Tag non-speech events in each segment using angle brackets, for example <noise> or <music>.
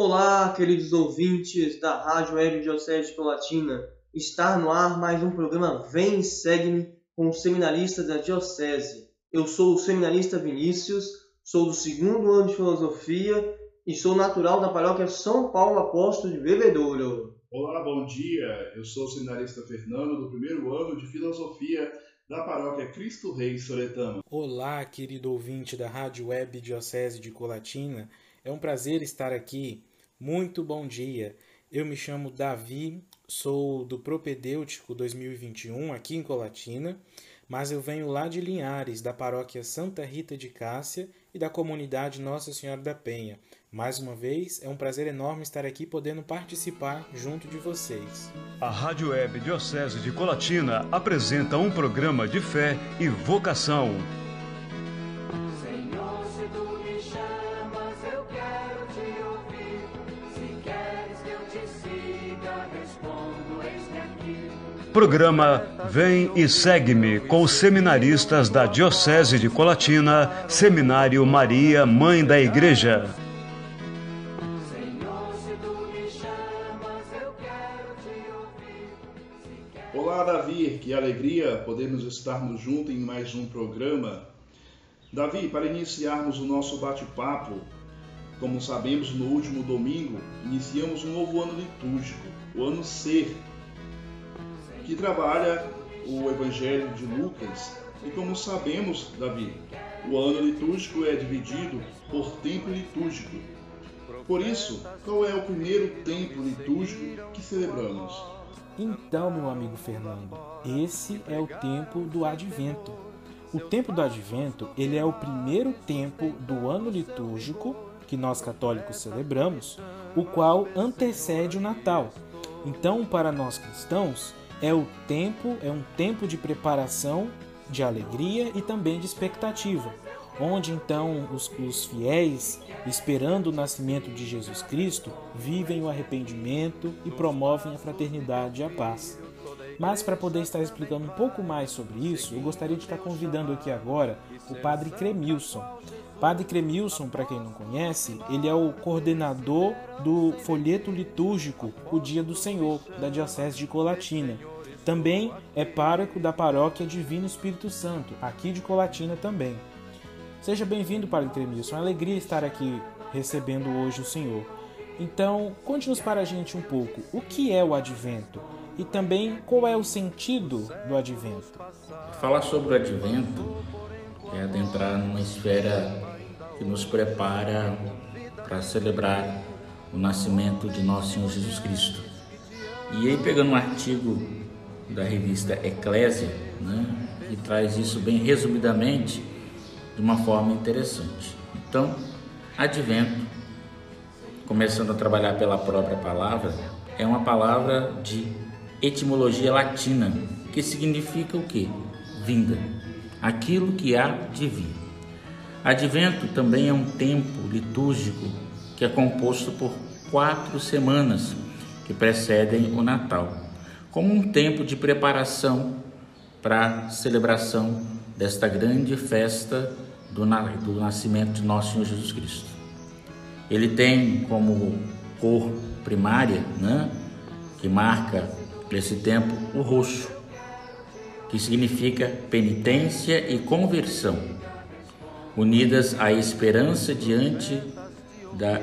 Olá, queridos ouvintes da Rádio Web Diocese de Colatina. Está no ar mais um programa Vem e Segue-me com os seminaristas da Diocese. Eu sou o seminarista Vinícius, sou do segundo ano de Filosofia e sou natural da paróquia São Paulo Apóstolo de Bebedouro. Olá, bom dia. Eu sou o seminarista Fernando, do primeiro ano de Filosofia da paróquia Cristo Rei Soretama. Olá, querido ouvinte da Rádio Web Diocese de Colatina. É um prazer estar aqui. Muito bom dia. Eu me chamo Davi, sou do Propedêutico 2021 aqui em Colatina, mas eu venho lá de Linhares, da paróquia Santa Rita de Cássia e da comunidade Nossa Senhora da Penha. Mais uma vez, é um prazer enorme estar aqui podendo participar junto de vocês. A Rádio Web Diocese de Colatina apresenta um programa de fé e vocação. Programa Vem e Segue-me com os seminaristas da Diocese de Colatina, Seminário Maria, Mãe da Igreja. Olá, Davi. Que alegria podermos estarmos juntos em mais um programa. Davi, para iniciarmos o nosso bate-papo, como sabemos, no último domingo iniciamos um novo ano litúrgico, o ano C, que trabalha o Evangelho de Lucas. E como sabemos, Davi, o ano litúrgico é dividido por tempo litúrgico. Por isso, qual é o primeiro tempo litúrgico que celebramos? Então, meu amigo Fernando, esse é o tempo do Advento. O tempo do Advento, ele é o primeiro tempo do ano litúrgico que nós católicos celebramos, o qual antecede o Natal. Então, para nós cristãos, é o tempo, é um tempo de preparação, de alegria e também de expectativa, onde então os, os fiéis, esperando o nascimento de Jesus Cristo, vivem o arrependimento e promovem a fraternidade e a paz. Mas para poder estar explicando um pouco mais sobre isso, eu gostaria de estar convidando aqui agora o Padre Cremilson. Padre Cremilson, para quem não conhece, ele é o coordenador do folheto litúrgico O Dia do Senhor, da Diocese de Colatina. Também é pároco da paróquia Divino Espírito Santo, aqui de Colatina também. Seja bem-vindo, Padre Cremilson. É uma alegria estar aqui recebendo hoje o Senhor. Então, conte-nos para a gente um pouco o que é o Advento e também qual é o sentido do Advento. Falar sobre o advento é adentrar numa esfera que nos prepara para celebrar o nascimento de nosso Senhor Jesus Cristo. E aí, pegando um artigo da revista Eclésia, né, que traz isso bem resumidamente, de uma forma interessante. Então, advento, começando a trabalhar pela própria palavra, é uma palavra de etimologia latina, que significa o quê? Vinda. Aquilo que há de vir. Advento também é um tempo litúrgico que é composto por quatro semanas que precedem o Natal, como um tempo de preparação para a celebração desta grande festa do, do nascimento de nosso Senhor Jesus Cristo. Ele tem como cor primária, né, que marca esse tempo, o roxo, que significa penitência e conversão, unidas à esperança diante da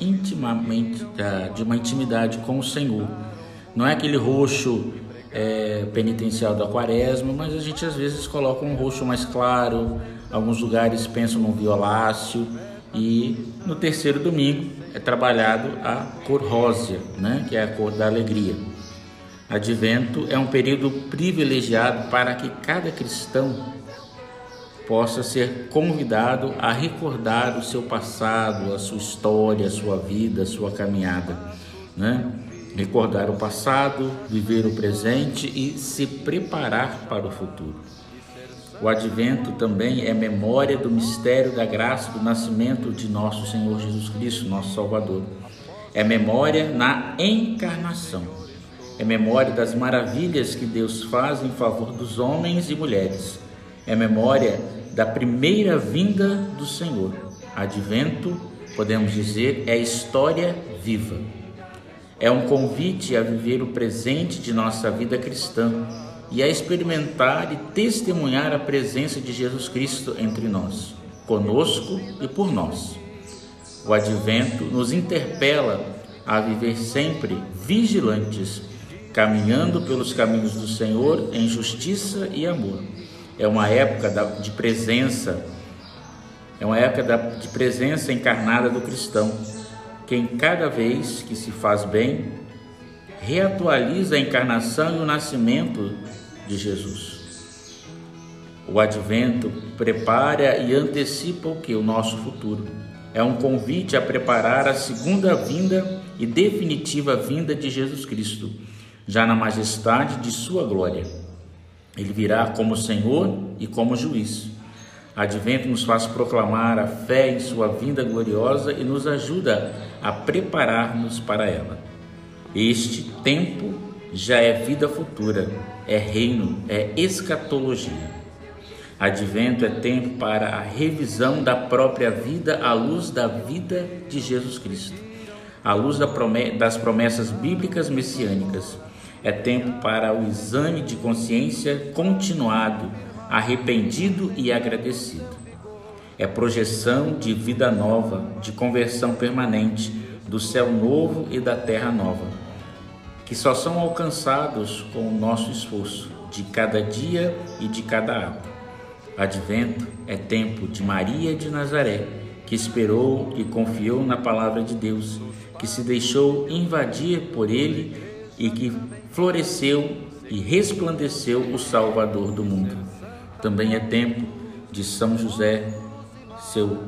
intimamente da, de uma intimidade com o Senhor. Não é aquele roxo é, penitencial da quaresma, mas a gente às vezes coloca um roxo mais claro, alguns lugares pensam num violáceo e no terceiro domingo é trabalhado a cor rósea, né, que é a cor da alegria. Advento é um período privilegiado para que cada cristão possa ser convidado a recordar o seu passado, a sua história, a sua vida, a sua caminhada, né? Recordar o passado, viver o presente e se preparar para o futuro. O advento também é memória do mistério da graça do nascimento de nosso Senhor Jesus Cristo, nosso Salvador. É memória na encarnação. É memória das maravilhas que Deus faz em favor dos homens e mulheres. É memória da primeira vinda do Senhor. Advento podemos dizer, é história viva. É um convite a viver o presente de nossa vida cristã e a experimentar e testemunhar a presença de Jesus Cristo entre nós, conosco e por nós. O advento nos interpela a viver sempre vigilantes, caminhando pelos caminhos do Senhor em justiça e amor. É uma época de presença, é uma época de presença encarnada do cristão que em cada vez que se faz bem, reatualiza a encarnação e o nascimento de Jesus. O advento prepara e antecipa o que? O nosso futuro. É um convite a preparar a segunda vinda e definitiva vinda de Jesus Cristo, já na majestade de sua glória. Ele virá como Senhor e como juiz. Advento nos faz proclamar a fé em sua vinda gloriosa e nos ajuda a preparar-nos para ela. Este tempo já é vida futura, é reino, é escatologia. Advento é tempo para a revisão da própria vida à luz da vida de Jesus Cristo, à luz das promessas bíblicas messiânicas. É tempo para o exame de consciência continuado arrependido e agradecido. É projeção de vida nova, de conversão permanente, do céu novo e da terra nova, que só são alcançados com o nosso esforço de cada dia e de cada ato. Advento é tempo de Maria de Nazaré, que esperou e confiou na palavra de Deus, que se deixou invadir por ele e que floresceu e resplandeceu o Salvador do mundo. Também é tempo de São José, seu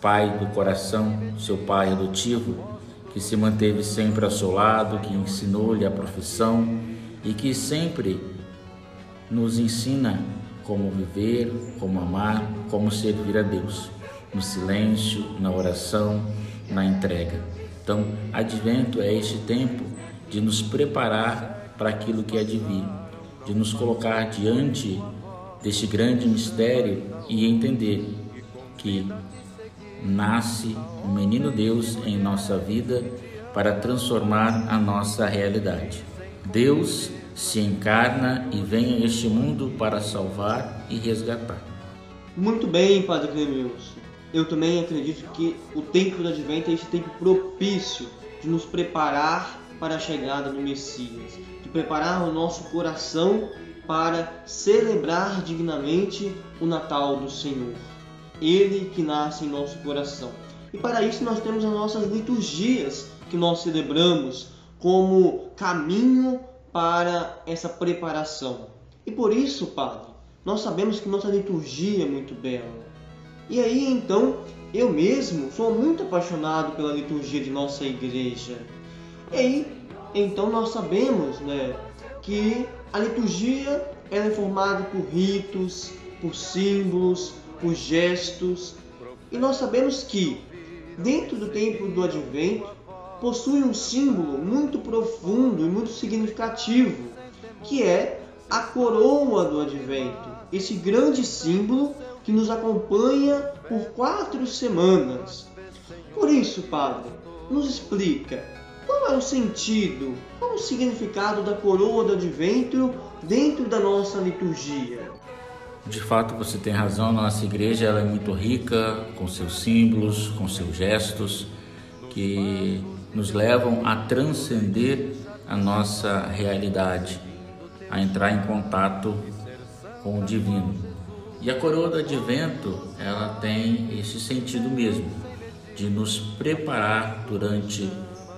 pai do coração, seu pai adotivo, que se manteve sempre ao seu lado, que ensinou-lhe a profissão e que sempre nos ensina como viver, como amar, como servir a Deus, no silêncio, na oração, na entrega. Então, advento é este tempo de nos preparar para aquilo que é de vir, de nos colocar diante deste grande mistério e entender que nasce o menino Deus em nossa vida para transformar a nossa realidade. Deus se encarna e vem a este mundo para salvar e resgatar. Muito bem, Padre Clemilson. Eu também acredito que o tempo do advento é esse tempo propício de nos preparar para a chegada do Messias, de preparar o nosso coração para celebrar dignamente o Natal do Senhor, Ele que nasce em nosso coração. E para isso nós temos as nossas liturgias que nós celebramos como caminho para essa preparação. E por isso, Padre, nós sabemos que nossa liturgia é muito bela. E aí então, eu mesmo sou muito apaixonado pela liturgia de nossa igreja. E aí, então nós sabemos, né, que a liturgia ela é formada por ritos, por símbolos, por gestos, e nós sabemos que, dentro do tempo do advento, possui um símbolo muito profundo e muito significativo, que é a coroa do advento, esse grande símbolo que nos acompanha por quatro semanas. Por isso, Padre, nos explica qual é o sentido, qual é o significado da coroa do advento dentro da nossa liturgia? De fato, você tem razão, nossa igreja ela é muito rica com seus símbolos, com seus gestos, que nos levam a transcender a nossa realidade, a entrar em contato com o divino. E a coroa do advento, ela tem esse sentido mesmo, de nos preparar durante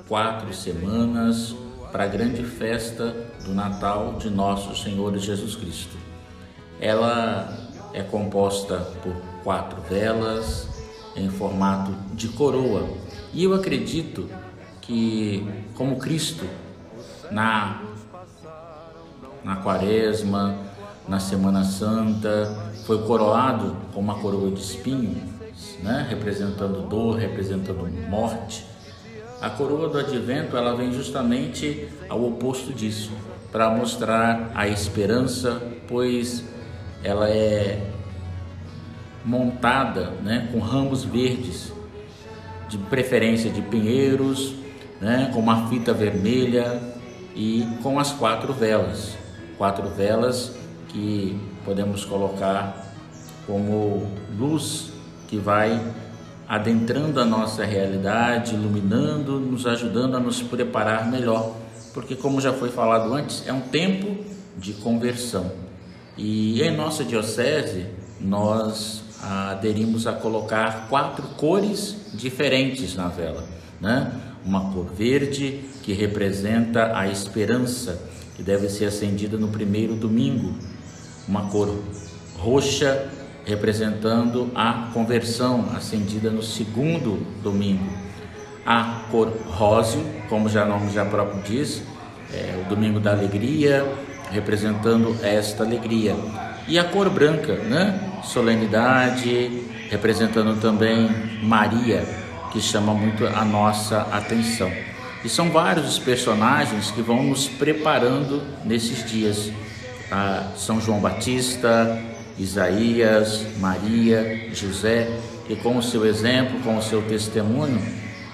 quatro semanas para a grande festa do Natal de nosso Senhor Jesus Cristo. Ela é composta por quatro velas em formato de coroa e eu acredito que, como Cristo, na, na Quaresma, na Semana Santa, foi coroado com uma coroa de espinhos, né? representando dor, representando morte a coroa do advento, ela vem justamente ao oposto disso, para mostrar a esperança, pois ela é montada, né, com ramos verdes de preferência de pinheiros, né, com uma fita vermelha e com as quatro velas. Quatro velas que podemos colocar como luz que vai adentrando a nossa realidade, iluminando, nos ajudando a nos preparar melhor, porque como já foi falado antes, é um tempo de conversão. E em nossa diocese nós aderimos a colocar quatro cores diferentes na vela, né? Uma cor verde que representa a esperança, que deve ser acendida no primeiro domingo, uma cor roxa representando a conversão acendida no segundo domingo. A cor róseo, como já o nome já próprio diz, é o domingo da alegria, representando esta alegria. E a cor branca, né? Solenidade, representando também Maria, que chama muito a nossa atenção. E são vários os personagens que vão nos preparando nesses dias. Ah, São João Batista, Isaías, Maria, José, que com o seu exemplo, com o seu testemunho,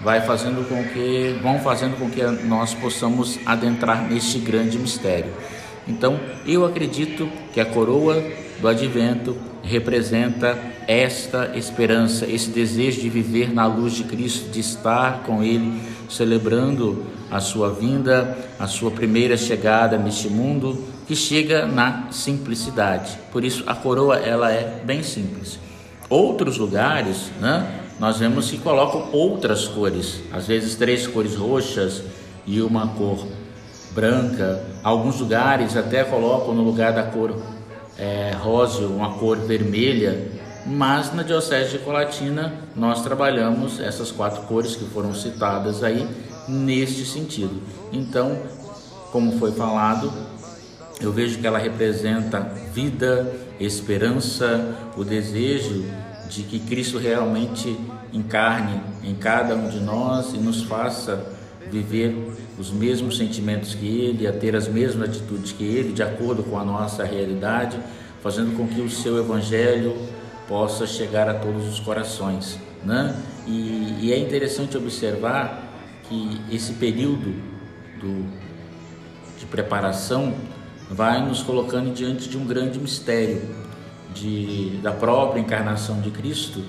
vai fazendo com que vão fazendo com que nós possamos adentrar neste grande mistério. Então, eu acredito que a coroa do advento representa esta esperança, esse desejo de viver na luz de Cristo, de estar com ele, celebrando a sua vinda, a sua primeira chegada neste mundo, que chega na simplicidade. Por isso a coroa ela é bem simples. Outros lugares, né, nós vemos que colocam outras cores, às vezes três cores roxas e uma cor branca. Alguns lugares até colocam no lugar da cor é, rosa uma cor vermelha. Mas na Diocese de Colatina nós trabalhamos essas quatro cores que foram citadas aí neste sentido. Então, como foi falado, eu vejo que ela representa vida, esperança, o desejo de que Cristo realmente encarne em cada um de nós e nos faça viver os mesmos sentimentos que Ele, a ter as mesmas atitudes que Ele, de acordo com a nossa realidade, fazendo com que o seu Evangelho possa chegar a todos os corações. Né? E, e é interessante observar que esse período do, de preparação vai nos colocando diante de um grande mistério de, da própria encarnação de Cristo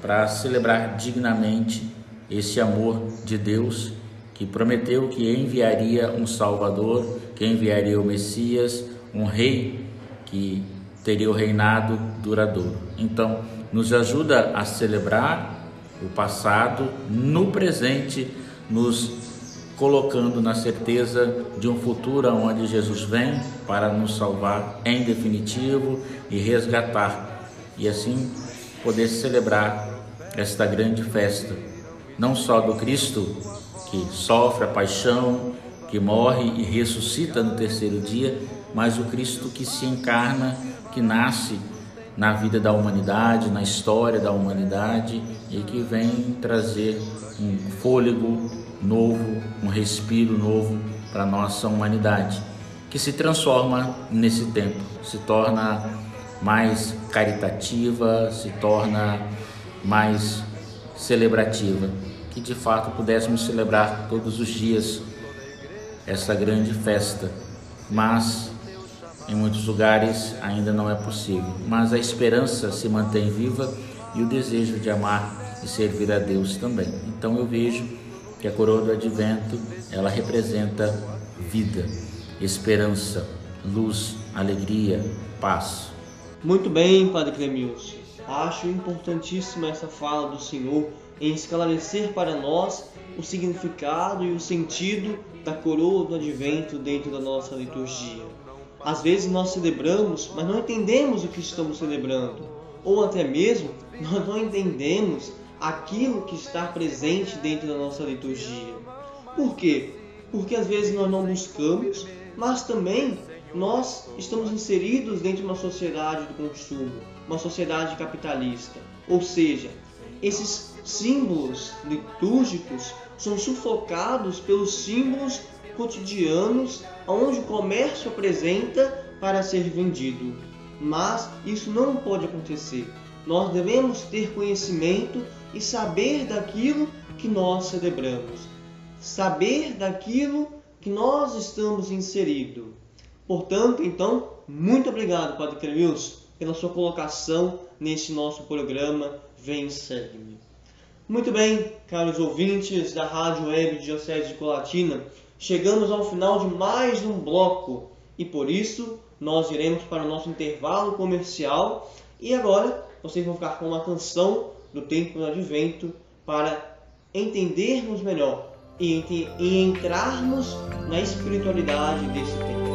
para celebrar dignamente esse amor de Deus que prometeu que enviaria um Salvador, que enviaria o Messias, um rei que teria o reinado duradouro. Então, nos ajuda a celebrar o passado no presente, nos colocando na certeza de um futuro onde Jesus vem para nos salvar em definitivo e resgatar, e assim poder celebrar esta grande festa, não só do Cristo que sofre a paixão, que morre e ressuscita no terceiro dia, mas o Cristo que se encarna, que nasce na vida da humanidade, na história da humanidade e que vem trazer um fôlego novo, um respiro novo para a nossa humanidade, que se transforma nesse tempo, se torna mais caritativa, se torna mais celebrativa, que de fato pudéssemos celebrar todos os dias essa grande festa, mas em muitos lugares ainda não é possível. Mas a esperança se mantém viva e o desejo de amar e servir a Deus também. Então eu vejo que a coroa do advento, ela representa vida, esperança, luz, alegria, paz. Muito bem, Padre Clemilson. Acho importantíssima essa fala do Senhor em esclarecer para nós o significado e o sentido da coroa do advento dentro da nossa liturgia. Às vezes nós celebramos, mas não entendemos o que estamos celebrando, ou até mesmo <laughs> nós não entendemos aquilo que está presente dentro da nossa liturgia. Por quê? Porque às vezes nós não buscamos, mas também nós estamos inseridos dentro de uma sociedade do consumo, uma sociedade capitalista. Ou seja, esses símbolos litúrgicos são sufocados pelos símbolos cotidianos onde o comércio apresenta para ser vendido. Mas isso não pode acontecer. Nós devemos ter conhecimento e saber daquilo que nós celebramos, saber daquilo que nós estamos inseridos. Portanto, então, muito obrigado, Padre Cremilson, pela sua colocação nesse nosso programa Vem Segue-me. Muito bem, caros ouvintes da Rádio Web Diocese de Colatina, chegamos ao final de mais um bloco. E por isso nós iremos para o nosso intervalo comercial. E agora vocês vão ficar com uma canção do tempo do advento para entendermos melhor e, e entrarmos na espiritualidade desse tempo.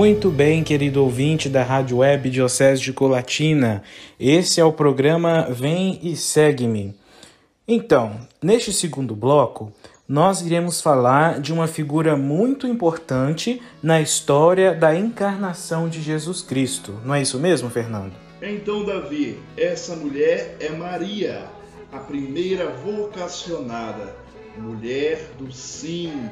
Muito bem, querido ouvinte da Rádio Web Diocese de Colatina. Esse é o programa Vem e Segue-me. Então, neste segundo bloco, nós iremos falar de uma figura muito importante na história da encarnação de Jesus Cristo. Não é isso mesmo, Fernando? Então, Davi, essa mulher é Maria, a primeira vocacionada, mulher do sim.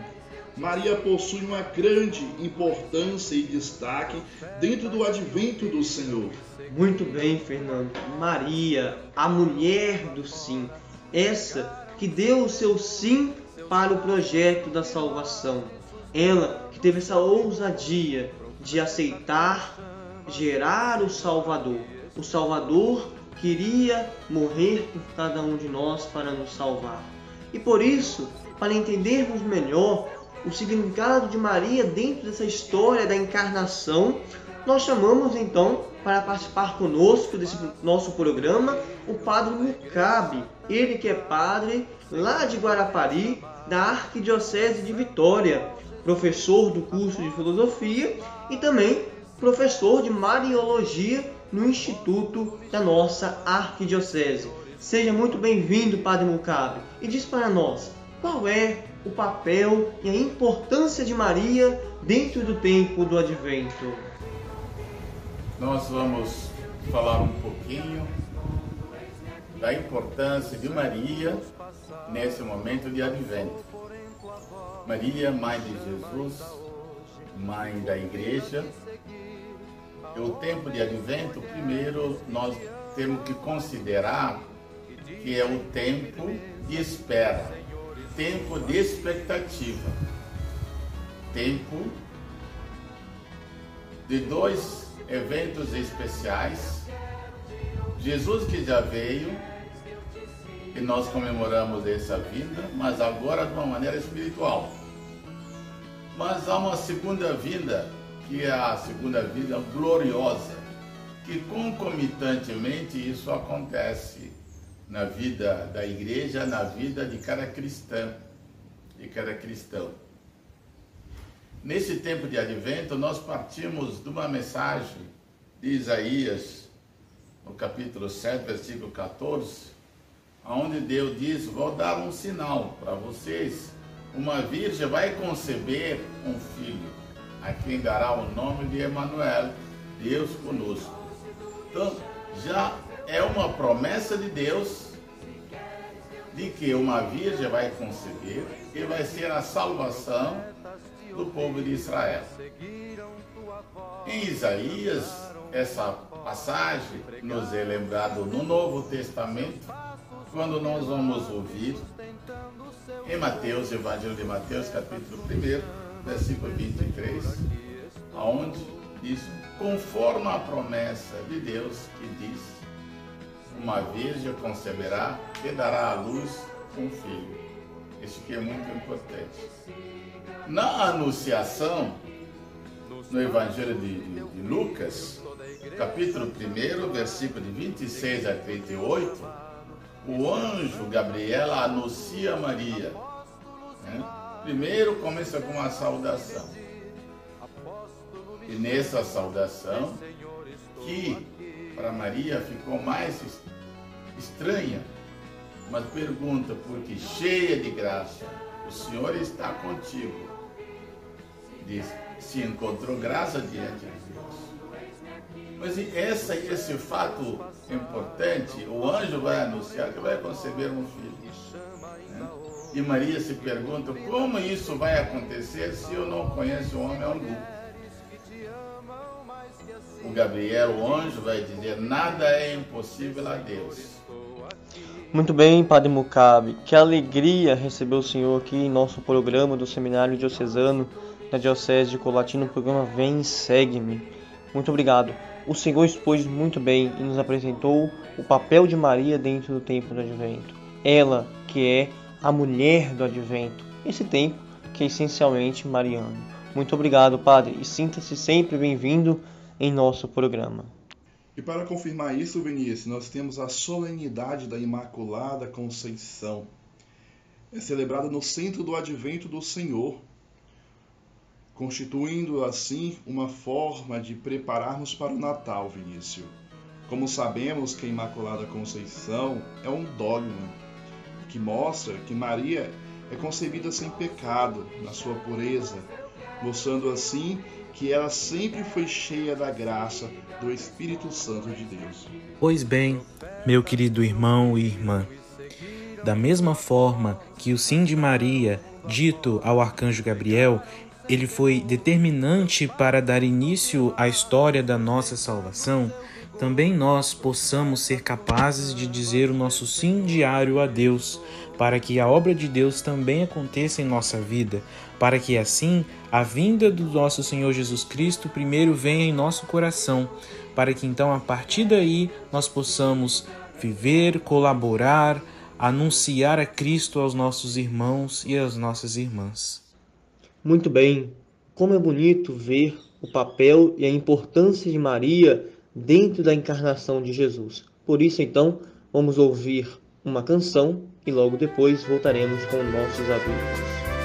Maria possui uma grande importância e destaque dentro do advento do Senhor. Muito bem, Fernando. Maria, a mulher do sim. Essa que deu o seu sim para o projeto da salvação. Ela que teve essa ousadia de aceitar gerar o Salvador. O Salvador queria morrer por cada um de nós para nos salvar. E por isso, para entendermos melhor o significado de Maria dentro dessa história da encarnação, nós chamamos então para participar conosco desse nosso programa o Padre Mucabe, ele que é padre lá de Guarapari, da Arquidiocese de Vitória. professor do curso de filosofia e também professor de Mariologia no Instituto da nossa Arquidiocese. Seja muito bem-vindo, Padre Mucabe, e diz para nós qual é o papel e a importância de Maria dentro do tempo do Advento. Nós vamos falar um pouquinho da importância de Maria nesse momento de advento. Maria, mãe de Jesus, mãe da igreja. O tempo de advento, primeiro nós temos que considerar que é o tempo de espera, tempo de expectativa, tempo de dois eventos especiais. Jesus que já veio e nós comemoramos essa vinda, mas agora de uma maneira espiritual. Mas há uma segunda vinda, que é a segunda vinda gloriosa, que concomitantemente isso acontece na vida da igreja, na vida de cada cristã, de cada cristão. Nesse tempo de advento, nós partimos de uma mensagem de Isaías, no capítulo 7, versículo 14, onde Deus diz: Vou dar um sinal para vocês. Uma virgem vai conceber um filho, a quem dará o nome de Emanuel, Deus conosco. Então, já é uma promessa de Deus de que uma virgem vai conceber e vai ser a salvação do povo de Israel. Em Isaías, essa passagem nos é lembrado no Novo Testamento, quando nós vamos ouvir em Mateus, Evangelho de Mateus, capítulo 1, versículo 23, aonde diz, conforme a promessa de Deus que diz, uma virgem conceberá e dará à luz um filho. Isso que é muito importante. Na Anunciação, no Evangelho de, de, de Lucas, capítulo 1, versículo de 26 a 38, o anjo Gabriel anuncia a Maria. né? Primeiro começa com uma saudação. E nessa saudação, que para Maria ficou mais es- estranha, mas pergunta, porque cheia de graça, o Senhor está contigo. Diz, se encontrou graça diante de Deus. Mas essa, esse fato importante, o anjo vai anunciar que vai conceber um filho. né? E Maria se pergunta, como isso vai acontecer se eu não conheço homem algum? O Gabriel, o anjo, vai dizer, nada é impossível a Deus. Muito bem, Padre Mucabe. Que alegria receber o senhor aqui em nosso programa do Seminário Diocesano da Diocese de Colatina, no programa Vem Segue-me. Muito obrigado. O senhor expôs muito bem e nos apresentou o papel de Maria dentro do tempo do Advento. Ela que é a mulher do Advento, esse tempo que é essencialmente mariano. Muito obrigado, Padre, e sinta-se sempre bem-vindo em nosso programa. E para confirmar isso, Vinícius, nós temos a solenidade da Imaculada Conceição. É celebrada no centro do advento do Senhor, constituindo assim uma forma de prepararmos para o Natal, Vinícius. Como sabemos que a Imaculada Conceição é um dogma que mostra que Maria é concebida sem pecado, na sua pureza, mostrando assim que ela sempre foi cheia da graça do Espírito Santo de Deus. Pois bem, meu querido irmão e irmã, da mesma forma que o sim de Maria, dito ao arcanjo Gabriel, ele foi determinante para dar início à história da nossa salvação, também nós possamos ser capazes de dizer o nosso sim diário a Deus, para que a obra de Deus também aconteça em nossa vida, para que assim a vinda do nosso Senhor Jesus Cristo primeiro venha em nosso coração, para que então a partir daí nós possamos viver, colaborar, anunciar a Cristo aos nossos irmãos e às nossas irmãs. Muito bem. Como é bonito ver o papel e a importância de Maria dentro da encarnação de Jesus. Por isso, então, vamos ouvir uma canção e logo depois voltaremos com nossos avisos.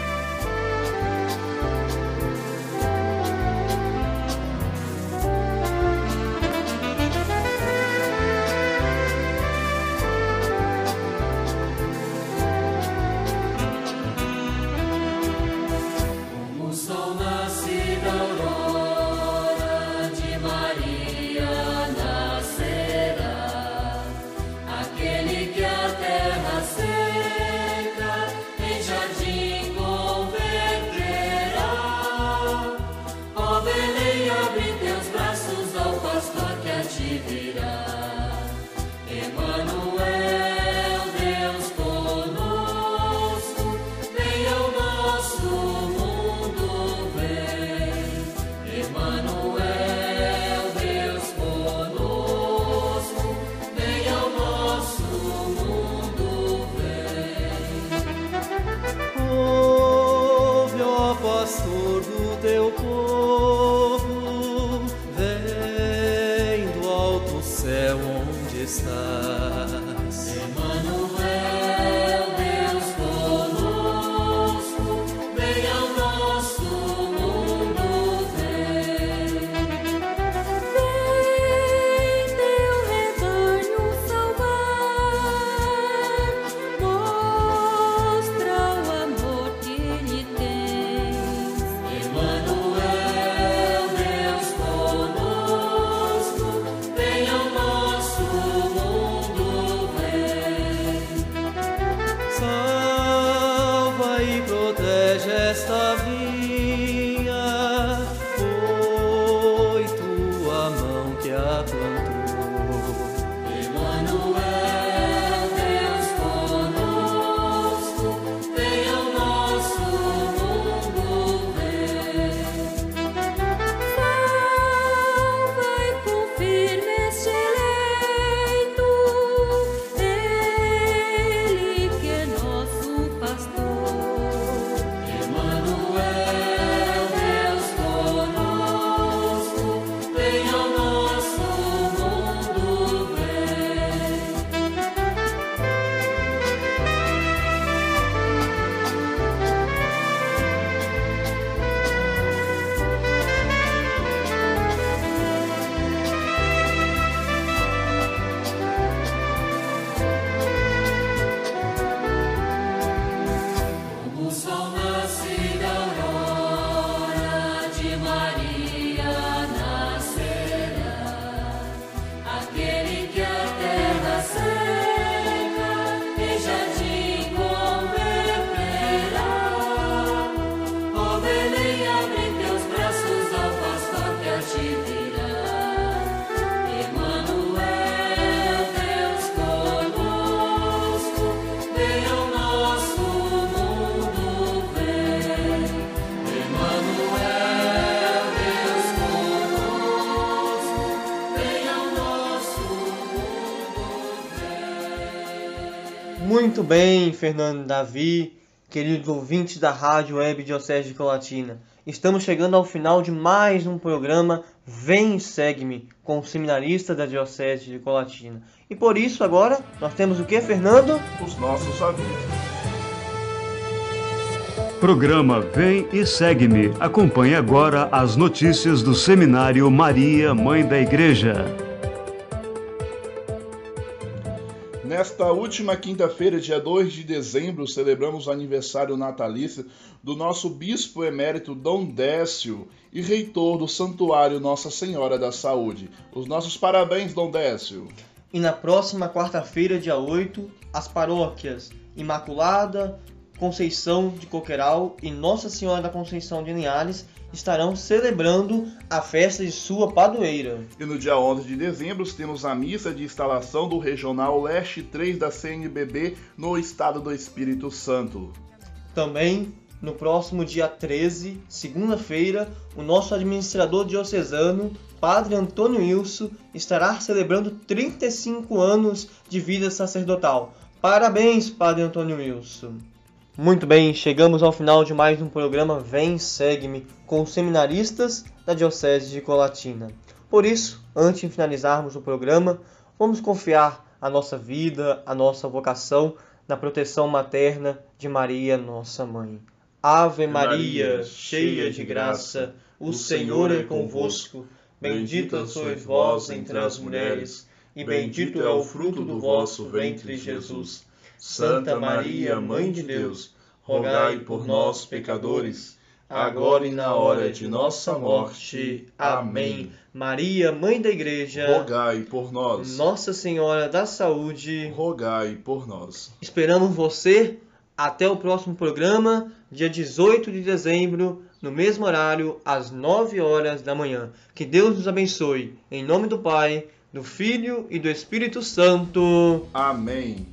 Onde Muito bem, Fernando Davi, queridos ouvintes da Rádio Web Diocese de Colatina. Estamos chegando ao final de mais um programa Vem e Segue-me com o seminarista da Diocese de Colatina. E por isso agora nós temos o que, Fernando? Os nossos avisos. Programa Vem e Segue-me. Acompanhe agora as notícias do Seminário Maria, Mãe da Igreja. Nesta última quinta-feira, dia 2 de dezembro, celebramos o aniversário natalício do nosso bispo emérito Dom Décio e reitor do Santuário Nossa Senhora da Saúde. Os nossos parabéns, Dom Décio. E na próxima quarta-feira, dia 8, as paróquias Imaculada, Conceição de Coqueiral e Nossa Senhora da Conceição de Linhares estarão celebrando a festa de sua padroeira. E no dia 11 de dezembro temos a missa de instalação do Regional Leste 3 da CNBB no estado do Espírito Santo. Também, no próximo dia 13, segunda-feira, o nosso administrador diocesano, Padre Antônio Wilson, estará celebrando 35 anos de vida sacerdotal. Parabéns, Padre Antônio Wilson! Muito bem, chegamos ao final de mais um programa Vem Segue-me com os seminaristas da Diocese de Colatina. Por isso, antes de finalizarmos o programa, vamos confiar a nossa vida, a nossa vocação na proteção materna de Maria, nossa mãe. Ave Maria, cheia de graça, o Senhor é convosco. Bendita sois vós entre as mulheres, e bendito é o fruto do vosso ventre, Jesus. Santa Maria, Mãe de Deus, rogai por nós, pecadores, agora e na hora de nossa morte. Amém. Maria, Mãe da Igreja, Rogai por nós. Nossa Senhora da Saúde, Rogai por nós. Esperamos você até o próximo programa, dia 18 de dezembro, no mesmo horário, às 9 horas da manhã. Que Deus nos abençoe. Em nome do Pai, do Filho e do Espírito Santo. Amém.